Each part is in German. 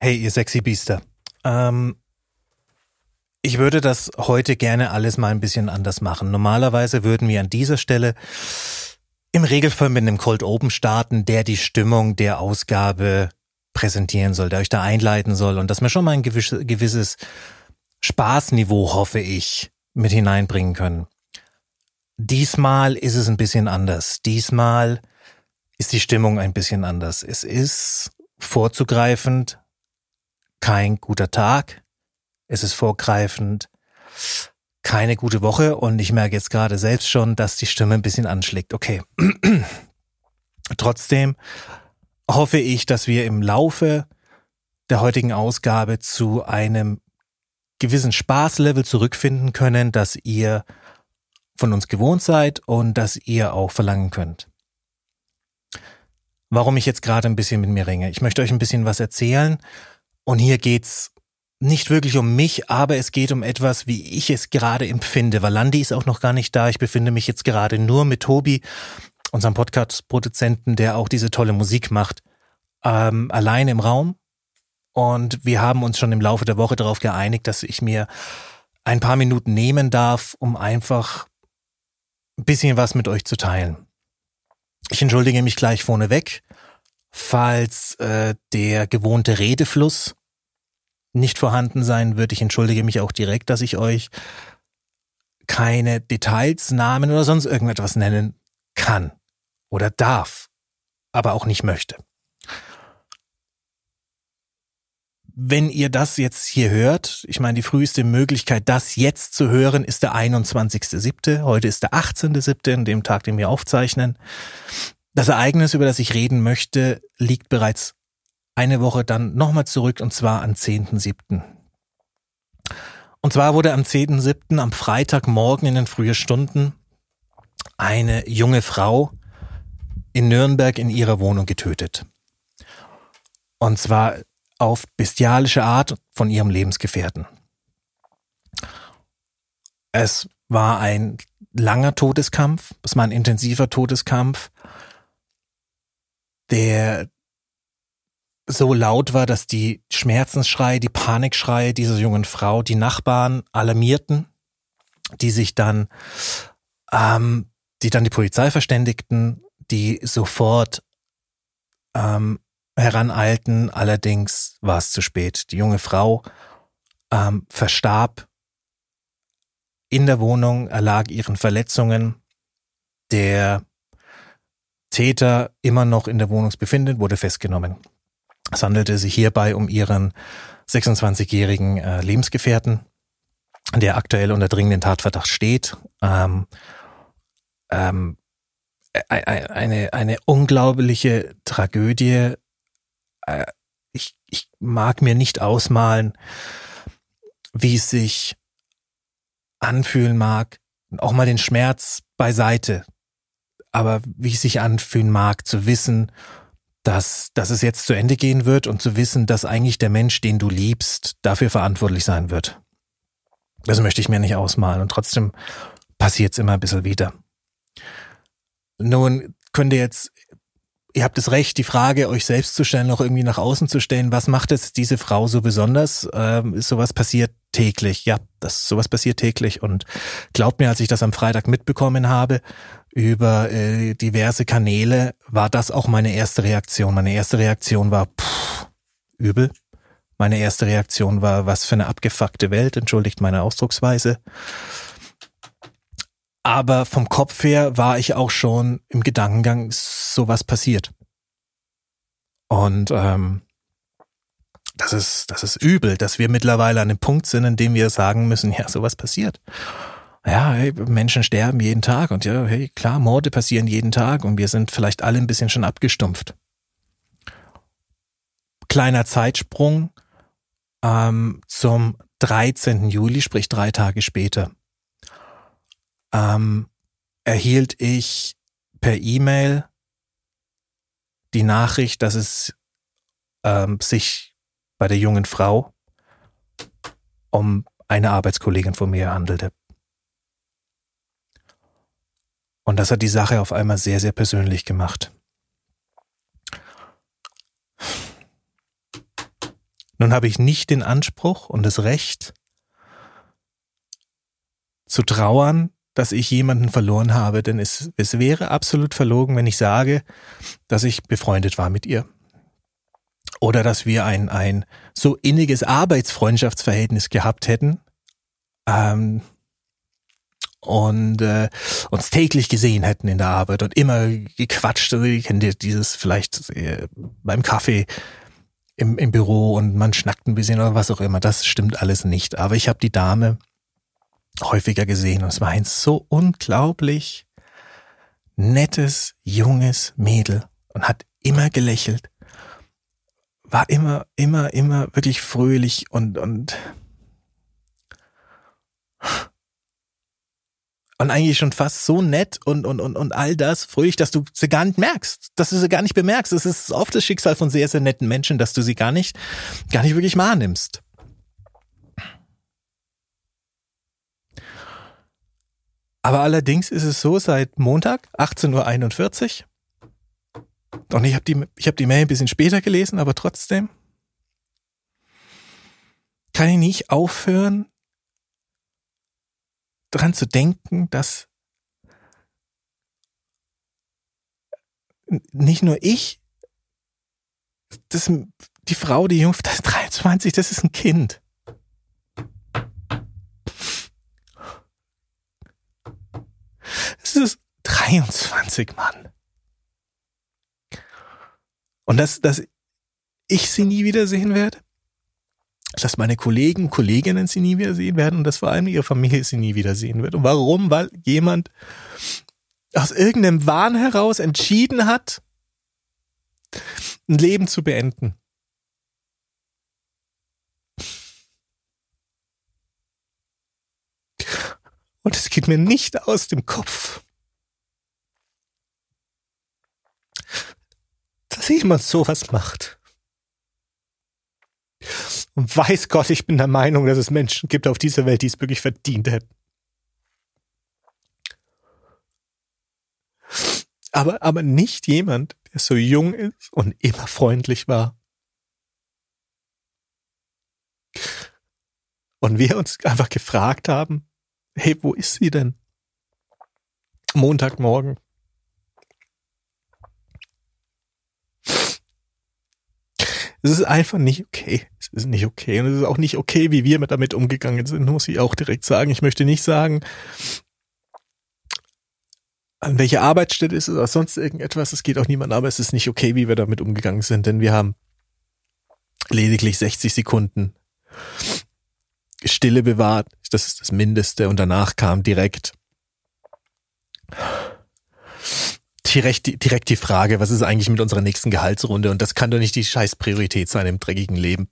Hey, ihr sexy Biester. Ähm, ich würde das heute gerne alles mal ein bisschen anders machen. Normalerweise würden wir an dieser Stelle im Regelfall mit einem Cold Open starten, der die Stimmung der Ausgabe präsentieren soll, der euch da einleiten soll und dass wir schon mal ein gewisses Spaßniveau, hoffe ich, mit hineinbringen können. Diesmal ist es ein bisschen anders. Diesmal ist die Stimmung ein bisschen anders. Es ist vorzugreifend kein guter Tag. Es ist vorgreifend keine gute Woche und ich merke jetzt gerade selbst schon, dass die Stimme ein bisschen anschlägt. Okay. Trotzdem hoffe ich, dass wir im Laufe der heutigen Ausgabe zu einem gewissen Spaßlevel zurückfinden können, dass ihr von uns gewohnt seid und dass ihr auch verlangen könnt. Warum ich jetzt gerade ein bisschen mit mir ringe. Ich möchte euch ein bisschen was erzählen und hier geht's nicht wirklich um mich, aber es geht um etwas, wie ich es gerade empfinde. Valandi ist auch noch gar nicht da. Ich befinde mich jetzt gerade nur mit Tobi, unserem Podcast-Produzenten, der auch diese tolle Musik macht, ähm, allein im Raum. Und wir haben uns schon im Laufe der Woche darauf geeinigt, dass ich mir ein paar Minuten nehmen darf, um einfach ein bisschen was mit euch zu teilen. Ich entschuldige mich gleich vorneweg, falls äh, der gewohnte Redefluss nicht vorhanden sein wird. Ich entschuldige mich auch direkt, dass ich euch keine Details, Namen oder sonst irgendetwas nennen kann oder darf, aber auch nicht möchte. Wenn ihr das jetzt hier hört, ich meine, die früheste Möglichkeit, das jetzt zu hören, ist der 21.07. Heute ist der 18.07., an dem Tag, den wir aufzeichnen. Das Ereignis, über das ich reden möchte, liegt bereits eine Woche dann nochmal zurück und zwar am 10.7. Und zwar wurde am 10.7. am Freitagmorgen in den frühen Stunden eine junge Frau in Nürnberg in ihrer Wohnung getötet. Und zwar auf bestialische Art von ihrem Lebensgefährten. Es war ein langer Todeskampf, es war ein intensiver Todeskampf, der so laut war, dass die Schmerzensschreie, die Panikschreie dieser jungen Frau die Nachbarn alarmierten, die sich dann, ähm, die dann die Polizei verständigten, die sofort ähm, heraneilten. Allerdings war es zu spät. Die junge Frau ähm, verstarb in der Wohnung, erlag ihren Verletzungen. Der Täter immer noch in der Wohnung befindet, wurde festgenommen. Es handelte sich hierbei um ihren 26-jährigen äh, Lebensgefährten, der aktuell unter dringenden Tatverdacht steht. Ähm, ähm, eine, eine unglaubliche Tragödie. Äh, ich, ich mag mir nicht ausmalen, wie es sich anfühlen mag, auch mal den Schmerz beiseite, aber wie es sich anfühlen mag, zu wissen, dass, dass es jetzt zu Ende gehen wird und zu wissen, dass eigentlich der Mensch, den du liebst, dafür verantwortlich sein wird. Das möchte ich mir nicht ausmalen und trotzdem passiert es immer ein bisschen wieder. Nun könnt ihr jetzt, ihr habt das Recht, die Frage euch selbst zu stellen, auch irgendwie nach außen zu stellen, was macht jetzt diese Frau so besonders? Ähm, sowas passiert täglich, ja, das sowas passiert täglich und glaubt mir, als ich das am Freitag mitbekommen habe, über äh, diverse Kanäle war das auch meine erste Reaktion. Meine erste Reaktion war pff, übel. Meine erste Reaktion war, was für eine abgefuckte Welt, entschuldigt meine Ausdrucksweise. Aber vom Kopf her war ich auch schon im Gedankengang, sowas passiert. Und ähm, das ist, das ist übel, dass wir mittlerweile an dem Punkt sind, in dem wir sagen müssen, ja, sowas passiert ja, hey, Menschen sterben jeden Tag und ja, hey, klar, Morde passieren jeden Tag und wir sind vielleicht alle ein bisschen schon abgestumpft. Kleiner Zeitsprung ähm, zum 13. Juli, sprich drei Tage später, ähm, erhielt ich per E-Mail die Nachricht, dass es ähm, sich bei der jungen Frau um eine Arbeitskollegin von mir handelte. Und das hat die Sache auf einmal sehr, sehr persönlich gemacht. Nun habe ich nicht den Anspruch und das Recht zu trauern, dass ich jemanden verloren habe, denn es, es wäre absolut verlogen, wenn ich sage, dass ich befreundet war mit ihr. Oder dass wir ein, ein so inniges Arbeitsfreundschaftsverhältnis gehabt hätten ähm, und äh, uns täglich gesehen hätten in der Arbeit und immer gequatscht. Also, ihr kennt dieses vielleicht äh, beim Kaffee im, im Büro und man schnackt ein bisschen oder was auch immer. Das stimmt alles nicht. Aber ich habe die Dame häufiger gesehen und es war ein so unglaublich nettes, junges Mädel und hat immer gelächelt, war immer, immer, immer wirklich fröhlich und, und, und eigentlich schon fast so nett und, und, und, und all das fröhlich, dass du sie gar nicht merkst, dass du sie gar nicht bemerkst. Es ist oft das Schicksal von sehr, sehr netten Menschen, dass du sie gar nicht, gar nicht wirklich wahrnimmst. Aber allerdings ist es so, seit Montag, 18.41 Uhr, und ich habe die, ich hab die Mail ein bisschen später gelesen, aber trotzdem kann ich nicht aufhören, dran zu denken, dass nicht nur ich, das, die Frau, die Jungfrau, das ist 23, das ist ein Kind. Es ist 23, Mann. Und dass, dass ich sie nie wiedersehen werde, dass meine Kollegen, Kolleginnen sie nie wiedersehen werden und dass vor allem ihre Familie sie nie wiedersehen wird. Und warum? Weil jemand aus irgendeinem Wahn heraus entschieden hat, ein Leben zu beenden. Und es geht mir nicht aus dem Kopf, dass jemand sowas macht. Und weiß Gott, ich bin der Meinung, dass es Menschen gibt auf dieser Welt, die es wirklich verdient hätten. Aber, aber nicht jemand, der so jung ist und immer freundlich war. Und wir uns einfach gefragt haben, hey, wo ist sie denn? Montagmorgen. Es ist einfach nicht okay. Es ist nicht okay. Und es ist auch nicht okay, wie wir damit umgegangen sind, muss ich auch direkt sagen. Ich möchte nicht sagen, an welcher Arbeitsstätte ist es oder sonst irgendetwas. Es geht auch niemand, aber es ist nicht okay, wie wir damit umgegangen sind, denn wir haben lediglich 60 Sekunden Stille bewahrt. Das ist das Mindeste. Und danach kam direkt, direkt, direkt die Frage, was ist eigentlich mit unserer nächsten Gehaltsrunde? Und das kann doch nicht die scheiß Priorität sein im dreckigen Leben.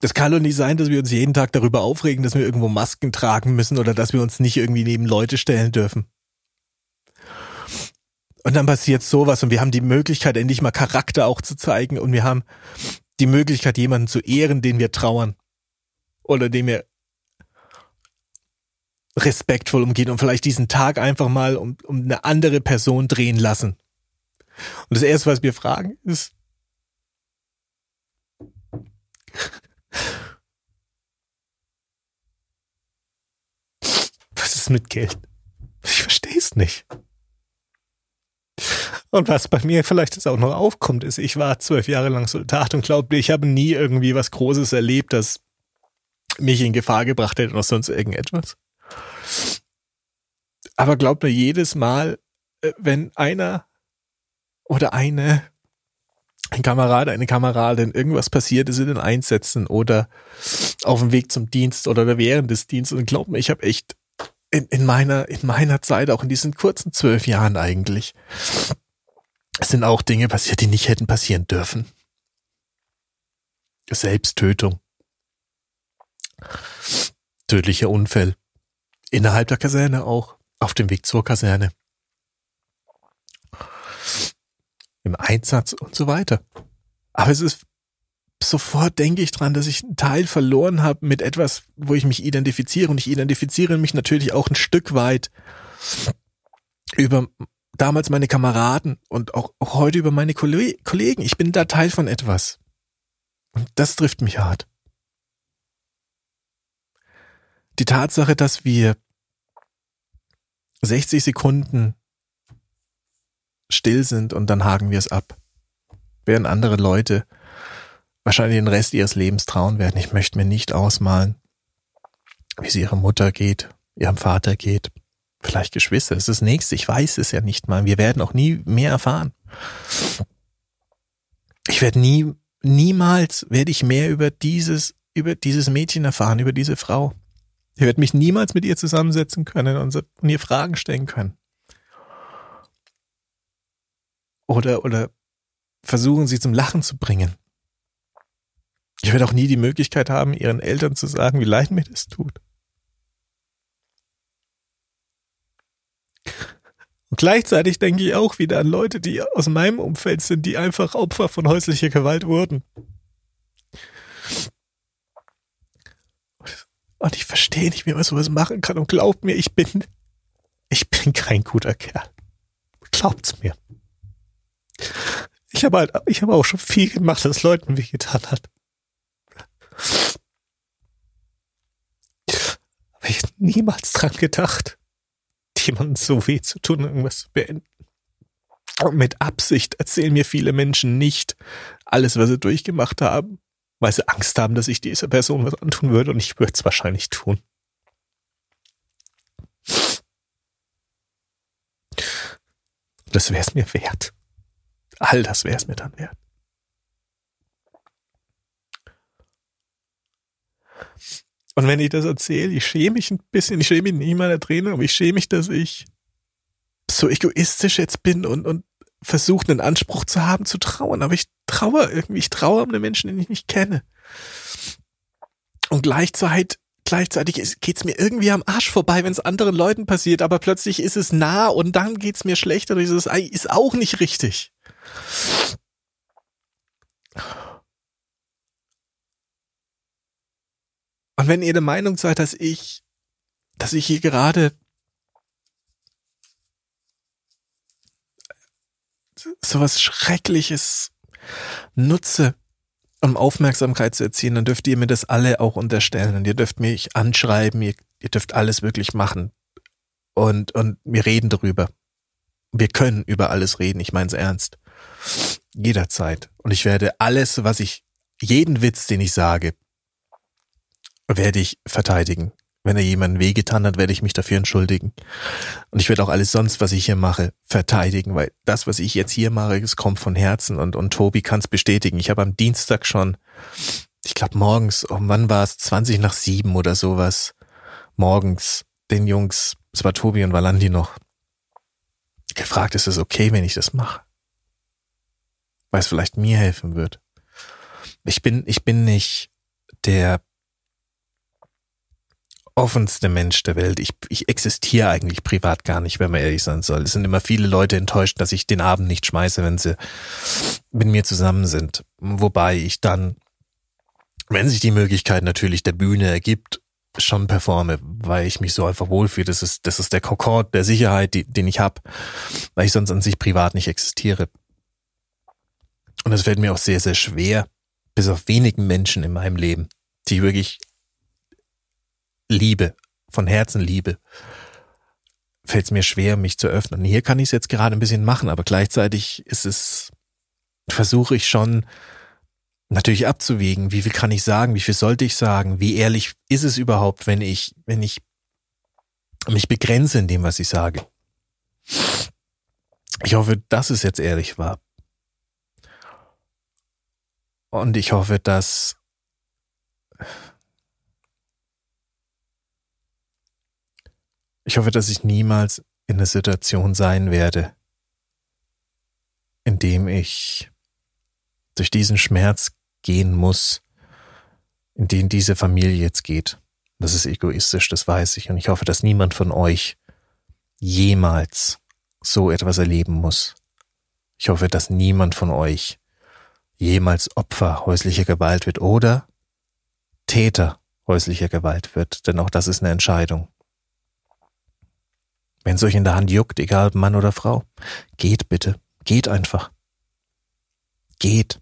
Das kann doch nicht sein, dass wir uns jeden Tag darüber aufregen, dass wir irgendwo Masken tragen müssen oder dass wir uns nicht irgendwie neben Leute stellen dürfen. Und dann passiert sowas und wir haben die Möglichkeit, endlich mal Charakter auch zu zeigen und wir haben die Möglichkeit, jemanden zu ehren, den wir trauern. Oder dem wir respektvoll umgehen und vielleicht diesen Tag einfach mal um, um eine andere Person drehen lassen. Und das erste, was wir fragen, ist, was ist mit Geld? Ich verstehe es nicht. Und was bei mir vielleicht jetzt auch noch aufkommt, ist, ich war zwölf Jahre lang Soldat und glaube, ich habe nie irgendwie was Großes erlebt, das mich in Gefahr gebracht hätte oder sonst irgendetwas. Aber glaubt mir jedes Mal, äh, wenn einer oder eine, ein Kamerad, eine Kameradin, irgendwas passiert ist in den Einsätzen oder auf dem Weg zum Dienst oder während des Dienstes, und glaubt mir, ich habe echt in, in meiner, in meiner Zeit, auch in diesen kurzen zwölf Jahren eigentlich, sind auch Dinge passiert, die nicht hätten passieren dürfen. Selbsttötung. Tödlicher Unfall. Innerhalb der Kaserne auch. Auf dem Weg zur Kaserne. Im Einsatz und so weiter. Aber es ist sofort denke ich dran, dass ich einen Teil verloren habe mit etwas, wo ich mich identifiziere. Und ich identifiziere mich natürlich auch ein Stück weit über damals meine Kameraden und auch, auch heute über meine Kollegen. Ich bin da Teil von etwas. Und das trifft mich hart. Die Tatsache, dass wir 60 Sekunden still sind und dann haken wir es ab. Während andere Leute wahrscheinlich den Rest ihres Lebens trauen werden. Ich möchte mir nicht ausmalen, wie es ihrer Mutter geht, ihrem Vater geht, vielleicht Geschwister. Das ist das nächste. Ich weiß es ja nicht mal. Wir werden auch nie mehr erfahren. Ich werde nie, niemals werde ich mehr über dieses, über dieses Mädchen erfahren, über diese Frau. Ich werde mich niemals mit ihr zusammensetzen können und, und ihr Fragen stellen können. Oder, oder versuchen, sie zum Lachen zu bringen. Ich werde auch nie die Möglichkeit haben, ihren Eltern zu sagen, wie leid mir das tut. Und gleichzeitig denke ich auch wieder an Leute, die aus meinem Umfeld sind, die einfach Opfer von häuslicher Gewalt wurden. Und ich verstehe nicht, wie man sowas machen kann. Und glaubt mir, ich bin, ich bin kein guter Kerl. Glaubt's mir. Ich habe halt, ich habe auch schon viel gemacht, das Leuten wehgetan hat. Aber ich niemals dran gedacht, jemandem so weh zu tun, irgendwas zu beenden. Und mit Absicht erzählen mir viele Menschen nicht alles, was sie durchgemacht haben, weil sie Angst haben, dass ich dieser Person was antun würde und ich würde es wahrscheinlich tun. Das wäre es mir wert. All das wäre es mir dann wert. Und wenn ich das erzähle, ich schäme mich ein bisschen, ich schäme mich nicht meiner Träne, aber ich schäme mich, dass ich so egoistisch jetzt bin und, und versuche einen Anspruch zu haben, zu trauern. Aber ich trauere irgendwie, ich trauere um einen Menschen, den ich nicht kenne. Und gleichzeitig, gleichzeitig geht's mir irgendwie am Arsch vorbei, wenn es anderen Leuten passiert, aber plötzlich ist es nah und dann geht's mir schlechter. Und dieses ist auch nicht richtig. Und wenn ihr der Meinung seid, dass ich, dass ich hier gerade sowas Schreckliches nutze, um Aufmerksamkeit zu erzielen, dann dürft ihr mir das alle auch unterstellen und ihr dürft mich anschreiben, ihr, ihr dürft alles wirklich machen und, und wir reden darüber. Wir können über alles reden, ich meine es ernst. Jederzeit. Und ich werde alles, was ich, jeden Witz, den ich sage, werde ich verteidigen. Wenn er jemanden wehgetan hat, werde ich mich dafür entschuldigen. Und ich werde auch alles sonst, was ich hier mache, verteidigen, weil das, was ich jetzt hier mache, es kommt von Herzen und, und Tobi kann es bestätigen. Ich habe am Dienstag schon, ich glaube morgens, oh, wann war es, 20 nach sieben oder sowas, morgens den Jungs, es war Tobi und Valandi noch, gefragt, ist es okay, wenn ich das mache? Weil es vielleicht mir helfen wird. Ich bin, ich bin nicht der offenste Mensch der Welt. Ich, ich existiere eigentlich privat gar nicht, wenn man ehrlich sein soll. Es sind immer viele Leute enttäuscht, dass ich den Abend nicht schmeiße, wenn sie mit mir zusammen sind. Wobei ich dann, wenn sich die Möglichkeit natürlich der Bühne ergibt, schon performe, weil ich mich so einfach wohlfühle. Das ist, das ist der Kokord der Sicherheit, die, den ich habe, weil ich sonst an sich privat nicht existiere. Und es fällt mir auch sehr, sehr schwer, bis auf wenigen Menschen in meinem Leben, die wirklich liebe, von Herzen liebe, fällt es mir schwer, mich zu öffnen. Hier kann ich es jetzt gerade ein bisschen machen, aber gleichzeitig ist es, versuche ich schon natürlich abzuwägen, wie viel kann ich sagen, wie viel sollte ich sagen, wie ehrlich ist es überhaupt, wenn ich, wenn ich mich begrenze in dem, was ich sage. Ich hoffe, dass es jetzt ehrlich war. Und ich hoffe, dass Ich hoffe, dass ich niemals in einer Situation sein werde, in dem ich durch diesen Schmerz gehen muss, in den diese Familie jetzt geht. Das ist egoistisch, das weiß ich. Und ich hoffe, dass niemand von euch jemals so etwas erleben muss. Ich hoffe, dass niemand von euch jemals Opfer häuslicher Gewalt wird oder Täter häuslicher Gewalt wird, denn auch das ist eine Entscheidung. Wenn es euch in der Hand juckt, egal ob Mann oder Frau, geht bitte. Geht einfach. Geht.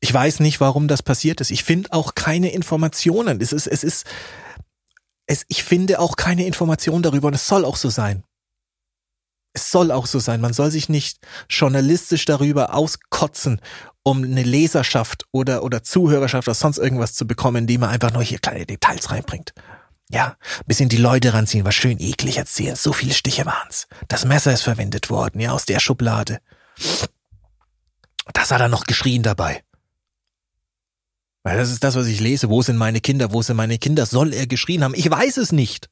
Ich weiß nicht, warum das passiert ist. Ich finde auch keine Informationen. Es ist, es ist, es, ich finde auch keine Informationen darüber und es soll auch so sein. Es soll auch so sein. Man soll sich nicht journalistisch darüber auskotzen, um eine Leserschaft oder, oder Zuhörerschaft oder sonst irgendwas zu bekommen, indem man einfach nur hier kleine Details reinbringt. Ja, bisschen die Leute ranziehen, was schön eklig erzählen. So viele Stiche waren's. Das Messer ist verwendet worden, ja, aus der Schublade. Das hat er noch geschrien dabei. Weil das ist das, was ich lese. Wo sind meine Kinder? Wo sind meine Kinder? Soll er geschrien haben? Ich weiß es nicht.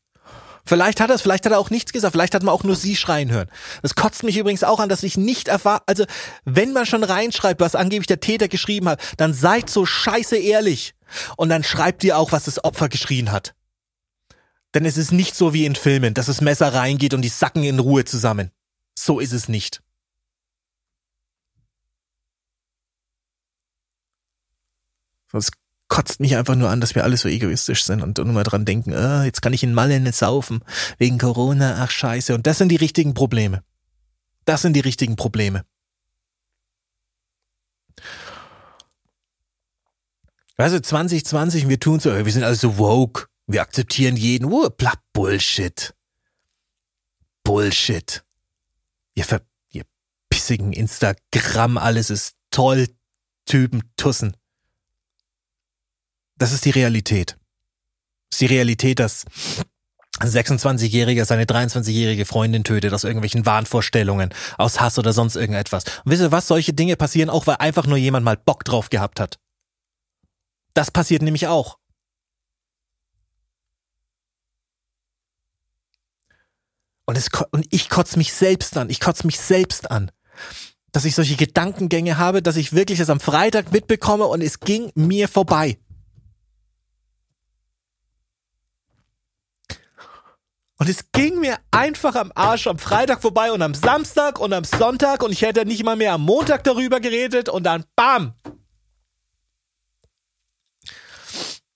Vielleicht hat er es, vielleicht hat er auch nichts gesagt, vielleicht hat man auch nur sie schreien hören. Das kotzt mich übrigens auch an, dass ich nicht erfahre, also wenn man schon reinschreibt, was angeblich der Täter geschrieben hat, dann seid so scheiße ehrlich. Und dann schreibt ihr auch, was das Opfer geschrien hat. Denn es ist nicht so wie in Filmen, dass das Messer reingeht und die sacken in Ruhe zusammen. So ist es nicht. Sonst kotzt mich einfach nur an, dass wir alle so egoistisch sind und nur mal dran denken, oh, jetzt kann ich in Malle nicht saufen, wegen Corona, ach scheiße. Und das sind die richtigen Probleme. Das sind die richtigen Probleme. Also 2020, wir tun so, wir sind also woke, wir akzeptieren jeden, uh, bla, Bullshit. Bullshit. Ihr, ver, ihr pissigen Instagram, alles ist toll, Typen, Tussen. Das ist die Realität. Das ist die Realität, dass ein 26-Jähriger seine 23-jährige Freundin tötet aus irgendwelchen Wahnvorstellungen, aus Hass oder sonst irgendetwas. Und wisst ihr was? Solche Dinge passieren auch, weil einfach nur jemand mal Bock drauf gehabt hat. Das passiert nämlich auch. Und, es, und ich kotze mich selbst an. Ich kotze mich selbst an. Dass ich solche Gedankengänge habe, dass ich wirklich das am Freitag mitbekomme und es ging mir vorbei. Und es ging mir einfach am Arsch am Freitag vorbei und am Samstag und am Sonntag und ich hätte nicht mal mehr am Montag darüber geredet und dann BAM!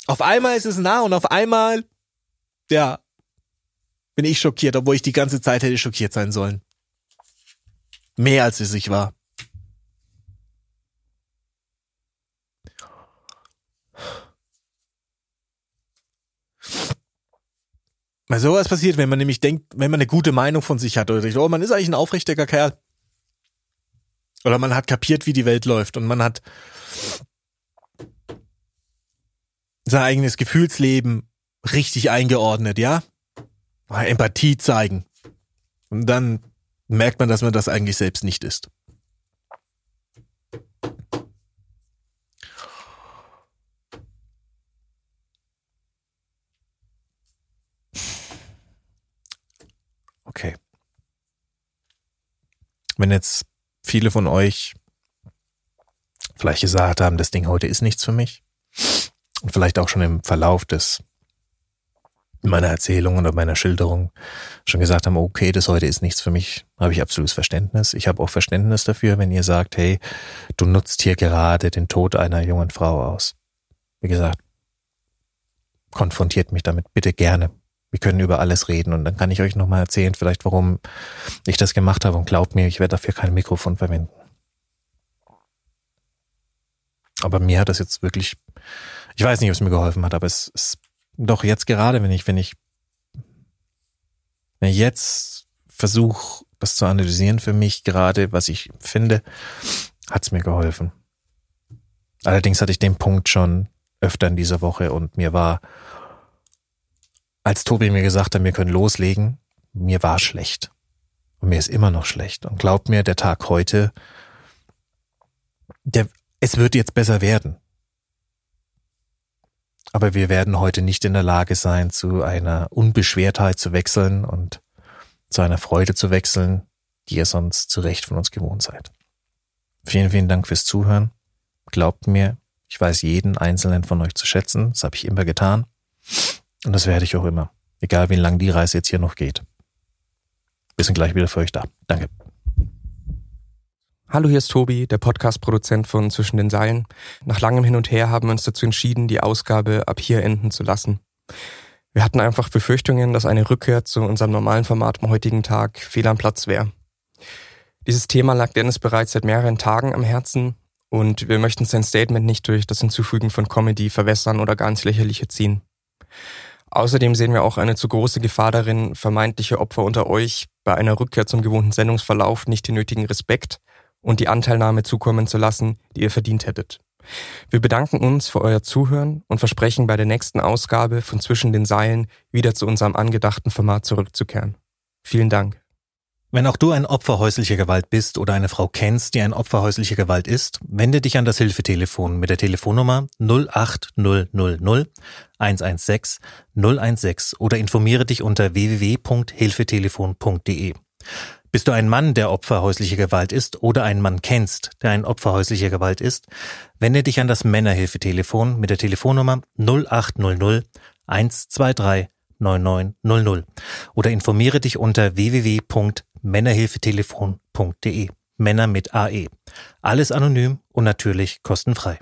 Auf einmal ist es nah und auf einmal, ja, bin ich schockiert, obwohl ich die ganze Zeit hätte schockiert sein sollen. Mehr als es ich war. Weil sowas passiert, wenn man nämlich denkt, wenn man eine gute Meinung von sich hat oder denkt, oh, man ist eigentlich ein aufrichtiger Kerl. Oder man hat kapiert, wie die Welt läuft und man hat sein eigenes Gefühlsleben richtig eingeordnet, ja? Empathie zeigen. Und dann merkt man, dass man das eigentlich selbst nicht ist. Okay. Wenn jetzt viele von euch vielleicht gesagt haben, das Ding heute ist nichts für mich und vielleicht auch schon im Verlauf des meiner Erzählung oder meiner Schilderung schon gesagt haben, okay, das heute ist nichts für mich, habe ich absolutes Verständnis. Ich habe auch Verständnis dafür, wenn ihr sagt, hey, du nutzt hier gerade den Tod einer jungen Frau aus. Wie gesagt, konfrontiert mich damit bitte gerne. Wir können über alles reden und dann kann ich euch nochmal erzählen, vielleicht warum ich das gemacht habe und glaubt mir, ich werde dafür kein Mikrofon verwenden. Aber mir hat das jetzt wirklich, ich weiß nicht, ob es mir geholfen hat, aber es ist doch jetzt gerade, wenn ich, wenn ich, wenn ich jetzt versuche, das zu analysieren für mich gerade, was ich finde, hat es mir geholfen. Allerdings hatte ich den Punkt schon öfter in dieser Woche und mir war als Tobi mir gesagt hat, wir können loslegen, mir war schlecht. Und mir ist immer noch schlecht. Und glaubt mir, der Tag heute, der, es wird jetzt besser werden. Aber wir werden heute nicht in der Lage sein, zu einer Unbeschwertheit zu wechseln und zu einer Freude zu wechseln, die ihr sonst zu Recht von uns gewohnt seid. Vielen, vielen Dank fürs Zuhören. Glaubt mir, ich weiß jeden einzelnen von euch zu schätzen. Das habe ich immer getan. Und das werde ich auch immer. Egal wie lang die Reise jetzt hier noch geht. Wir sind gleich wieder für euch da. Danke. Hallo, hier ist Tobi, der Podcast-Produzent von Zwischen den Seilen. Nach langem Hin und Her haben wir uns dazu entschieden, die Ausgabe ab hier enden zu lassen. Wir hatten einfach Befürchtungen, dass eine Rückkehr zu unserem normalen Format am heutigen Tag fehl am Platz wäre. Dieses Thema lag Dennis bereits seit mehreren Tagen am Herzen und wir möchten sein Statement nicht durch das Hinzufügen von Comedy verwässern oder gar ins Lächerliche ziehen. Außerdem sehen wir auch eine zu große Gefahr darin, vermeintliche Opfer unter euch bei einer Rückkehr zum gewohnten Sendungsverlauf nicht den nötigen Respekt und die Anteilnahme zukommen zu lassen, die ihr verdient hättet. Wir bedanken uns für euer Zuhören und versprechen bei der nächsten Ausgabe von Zwischen den Seilen wieder zu unserem angedachten Format zurückzukehren. Vielen Dank. Wenn auch du ein Opfer häuslicher Gewalt bist oder eine Frau kennst, die ein Opfer häuslicher Gewalt ist, wende dich an das Hilfetelefon mit der Telefonnummer 08000 116 016 oder informiere dich unter www.hilfetelefon.de. Bist du ein Mann, der Opfer häuslicher Gewalt ist oder einen Mann kennst, der ein Opfer häuslicher Gewalt ist, wende dich an das Männerhilfetelefon mit der Telefonnummer 0800 123 9900 oder informiere dich unter www.männerhilfetelefon.de. Männer mit AE. Alles anonym und natürlich kostenfrei.